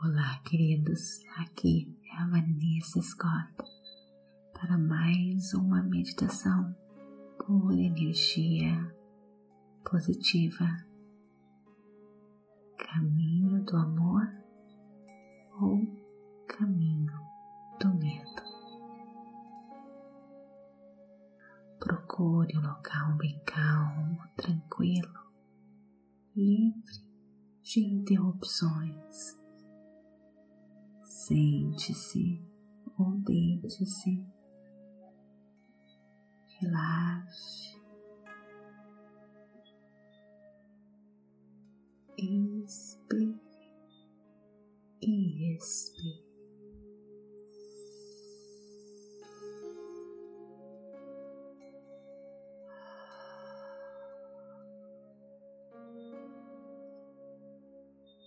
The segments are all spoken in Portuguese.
Olá, queridos. Aqui é a Vanessa Scott para mais uma meditação por energia positiva. Caminho do amor ou caminho do medo. Procure um local bem calmo, tranquilo, livre de interrupções Sente-se ou deite-se, relaxe, inspire e expire.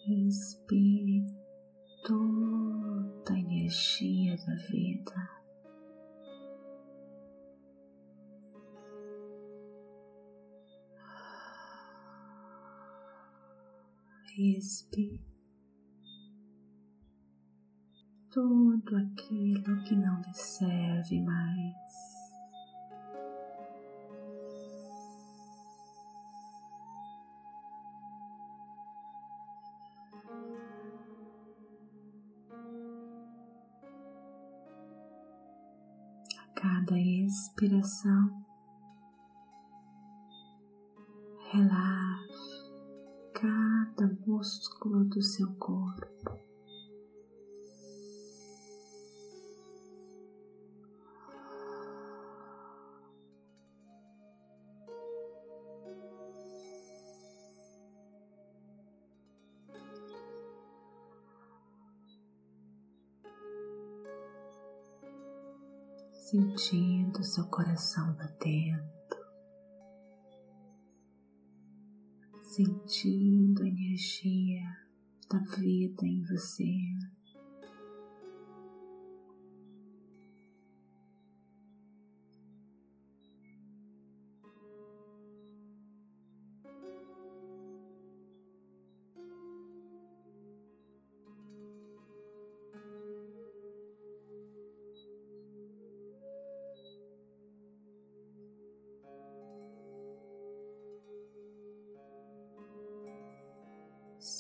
Inspire toda a energia da vida. Expire tudo aquilo que não lhe serve mais. Cada expiração, relaxe cada músculo do seu corpo. Sentindo seu coração batendo, sentindo a energia da vida em você.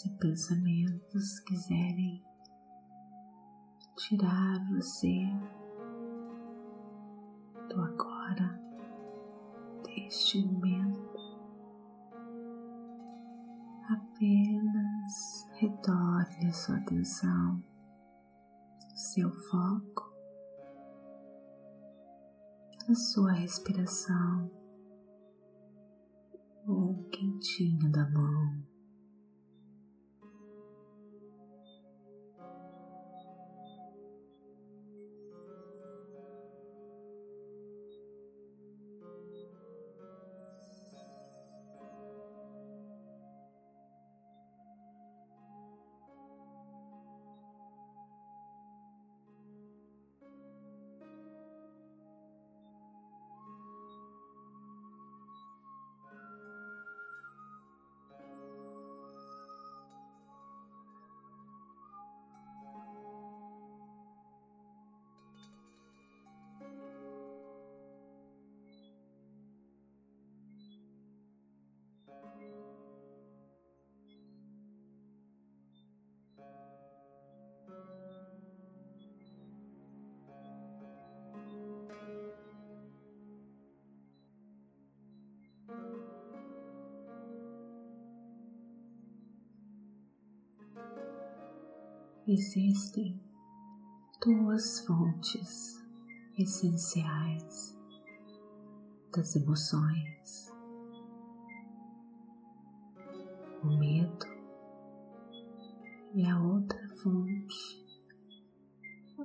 Se pensamentos quiserem tirar você do agora, deste momento, apenas retorne a sua atenção, seu foco na sua respiração ou quentinho da mão. Existem duas fontes essenciais das emoções: o medo e a outra fonte,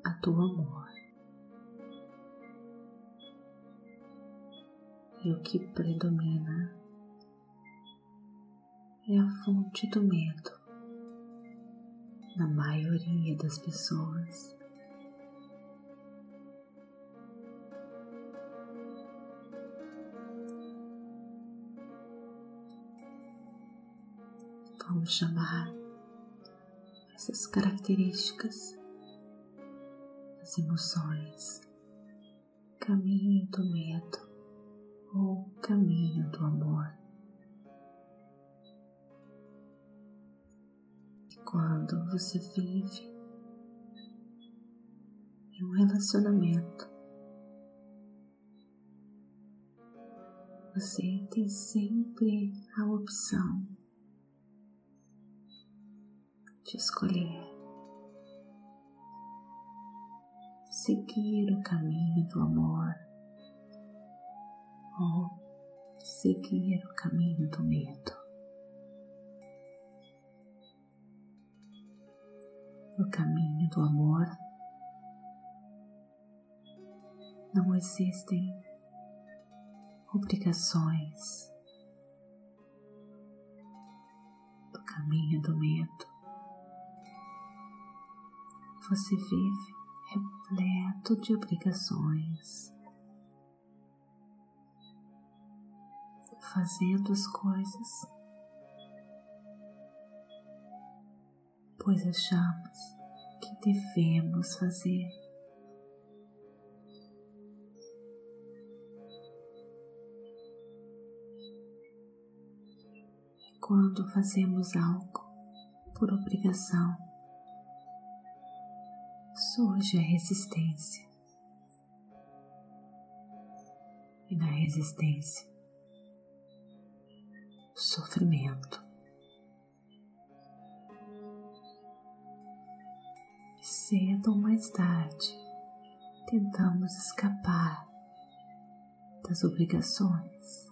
a do amor. E o que predomina é a fonte do medo na maioria das pessoas. Vamos chamar essas características das emoções, caminho do medo ou caminho do amor. Quando você vive em um relacionamento, você tem sempre a opção de escolher seguir o caminho do amor ou seguir o caminho do medo. No caminho do amor não existem obrigações. No caminho do medo você vive repleto de obrigações, fazendo as coisas, pois achamos que devemos fazer. Quando fazemos algo por obrigação, surge a resistência. E na resistência, sofrimento. Cedo ou mais tarde, tentamos escapar das obrigações.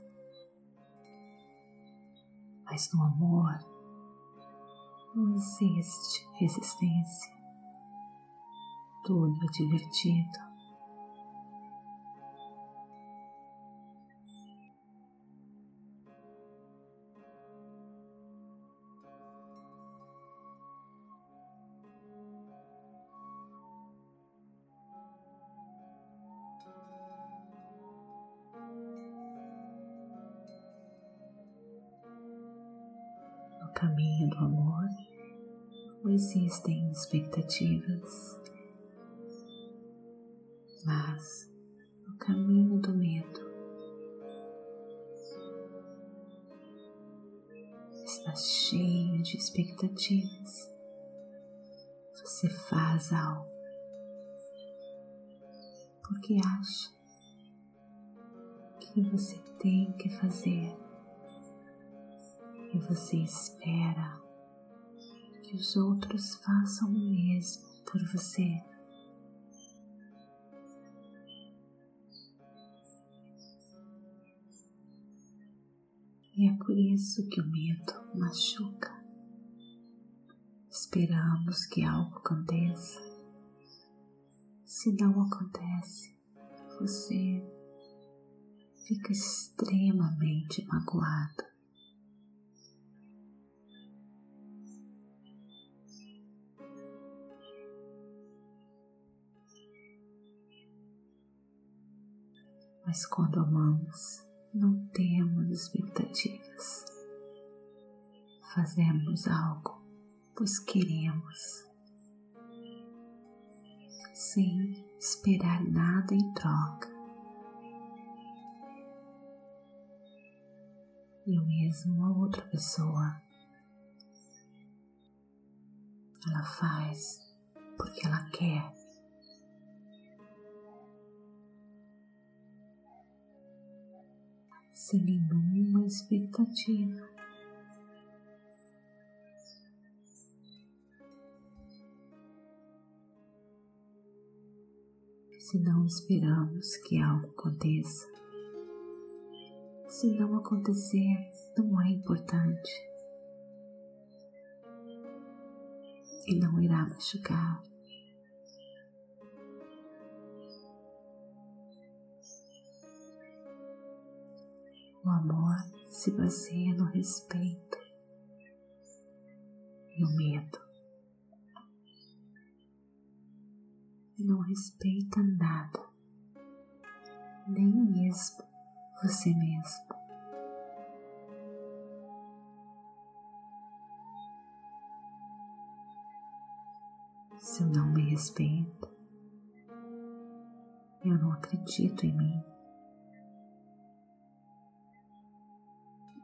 Mas no amor não existe resistência tudo divertido. Existem expectativas mas no caminho do medo está cheio de expectativas. Você faz algo porque acha que você tem que fazer e você espera que os outros façam o mesmo por você. E é por isso que o medo machuca. Esperamos que algo aconteça. Se não acontece, você fica extremamente magoado. Mas quando amamos, não temos expectativas. Fazemos algo pois queremos, sem esperar nada em troca. E mesmo a outra pessoa. Ela faz porque ela quer sem nenhuma expectativa. Se não esperamos que algo aconteça, se não acontecer, não é importante e não irá machucar. O amor se baseia no respeito e o medo. Não respeita nada, nem mesmo você mesmo. se eu não me respeito, eu não acredito em mim.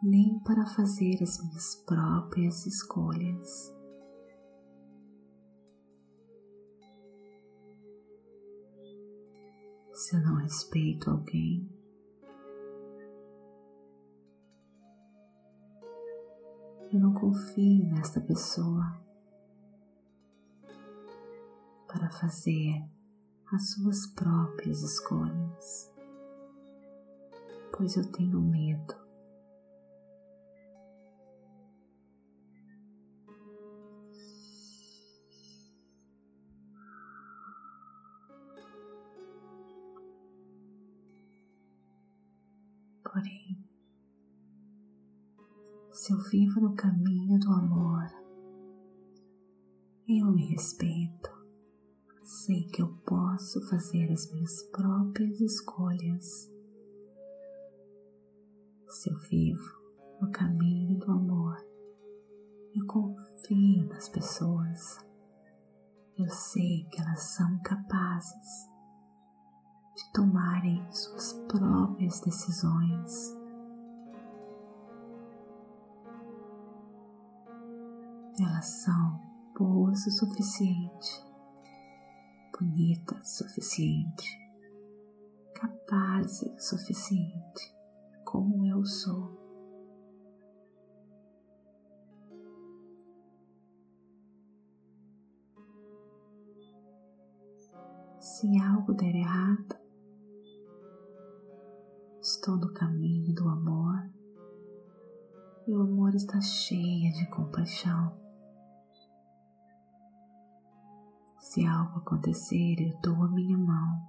Nem para fazer as minhas próprias escolhas. Se eu não respeito alguém, eu não confio nesta pessoa para fazer as suas próprias escolhas, pois eu tenho medo. Porém, se eu vivo no caminho do amor, eu me respeito sei que eu posso fazer as minhas próprias escolhas. Se eu vivo no caminho do amor, eu confio nas pessoas. Eu sei que elas são capazes de tomarem suas próprias decisões. Elas são boas o suficiente bonita o suficiente, capaz o suficiente, como eu sou. Se algo der errado, estou no caminho do amor e o amor está cheio de compaixão. Se algo acontecer, eu dou a minha mão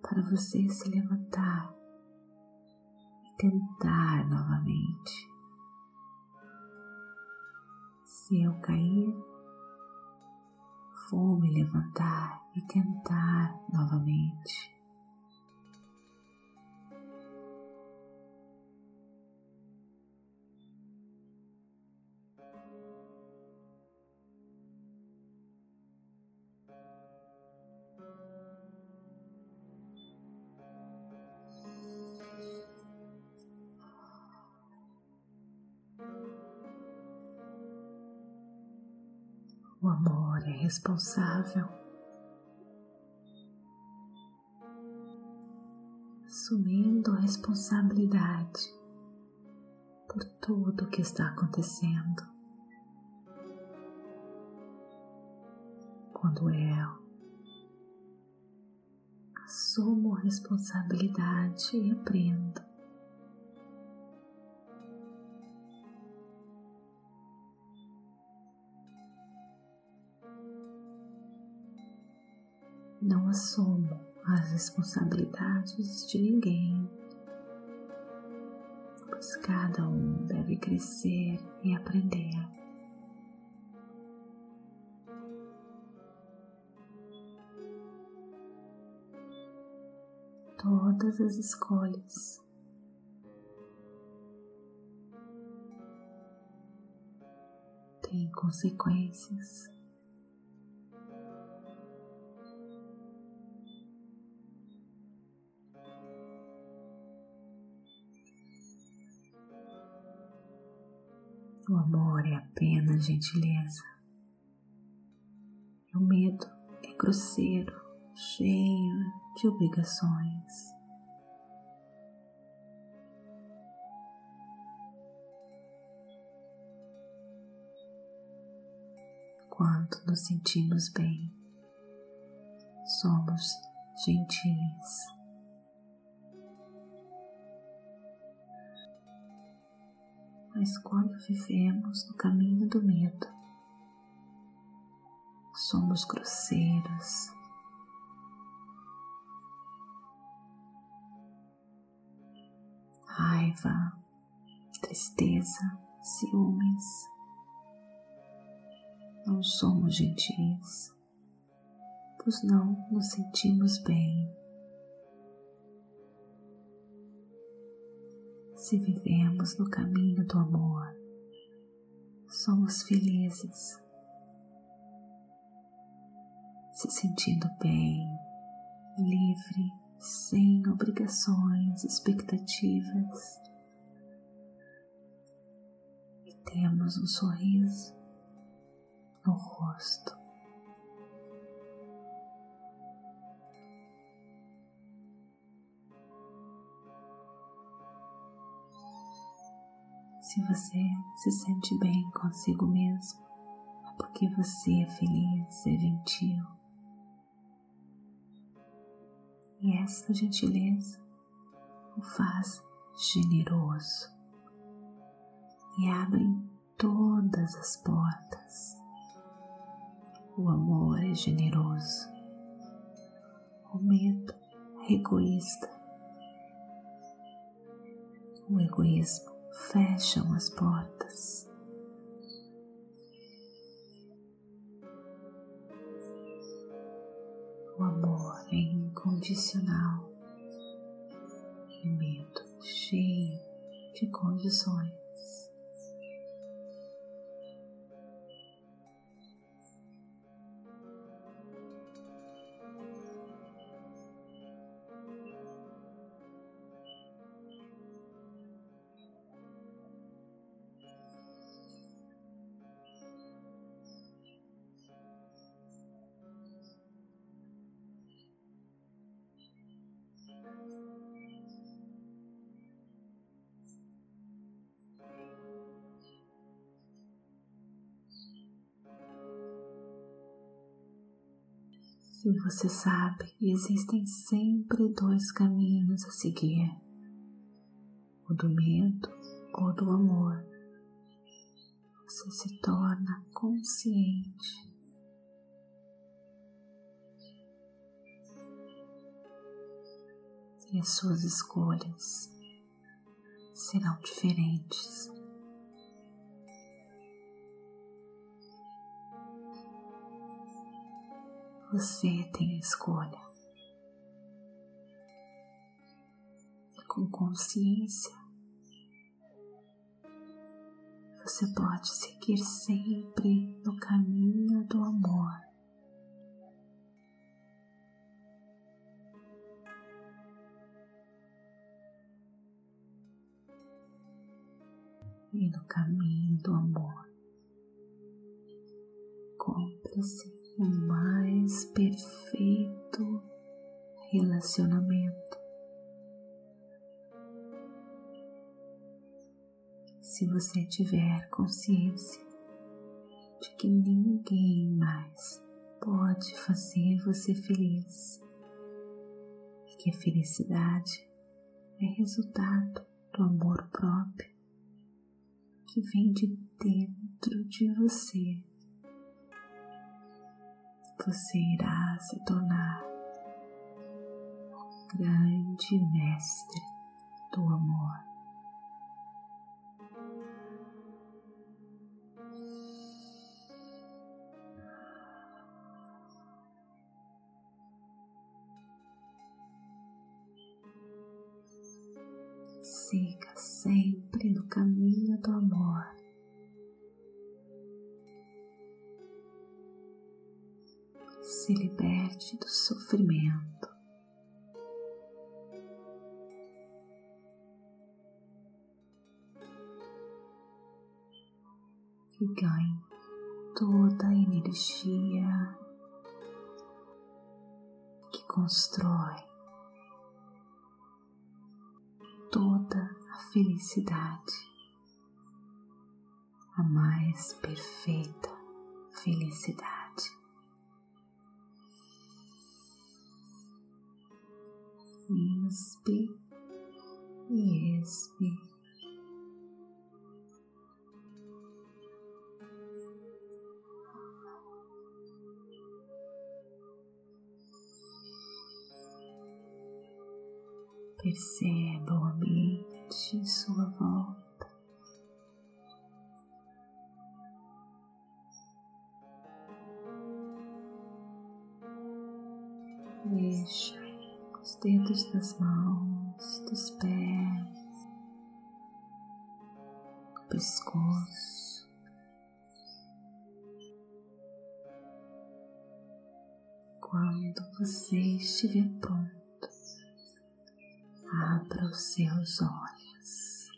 para você se levantar e tentar novamente. Se eu cair, vou me levantar e tentar novamente. Responsável, assumindo a responsabilidade por tudo o que está acontecendo. Quando eu assumo responsabilidade e aprendo não assumo as responsabilidades de ninguém, pois cada um deve crescer e aprender. Todas as escolhas têm consequências. O amor é apenas gentileza. E o medo é grosseiro, cheio de obrigações. Quando nos sentimos bem, somos gentis. Quando vivemos no caminho do medo, somos grosseiros. Raiva, tristeza, ciúmes. Não somos gentis, pois não nos sentimos bem se vivemos no caminho do amor, somos felizes. se sentindo bem, livre, sem obrigações, expectativas. E temos um sorriso no rosto. Se você se sente bem consigo mesmo, é porque você é feliz, é gentil. E esta gentileza o faz generoso e abre todas as portas. O amor é generoso, o medo é egoísta, o egoísmo fecham as portas. O amor é incondicional e medo cheio de condições. E você sabe, existem sempre dois caminhos a seguir: o do medo ou do amor. Você se torna consciente. E as suas escolhas serão diferentes. Você tem a escolha. E com consciência, você pode seguir sempre no caminho do amor. E no caminho do amor, compre-se o mais perfeito relacionamento. Se você tiver consciência de que ninguém mais pode fazer você feliz e que a felicidade é resultado do amor próprio que vem de dentro de você você irá se tornar o grande mestre do amor. Siga sempre no caminho se liberte do sofrimento. E ganhe toda a energia que constrói toda a felicidade, a mais perfeita felicidade. Inspire e expire. Perceba dedos das mãos, dos pés, o pescoço, Quando você estiver pronto, abra os seus olhos.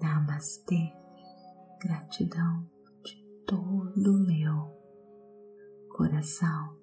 Namastê, gratidão de todo o meu coração.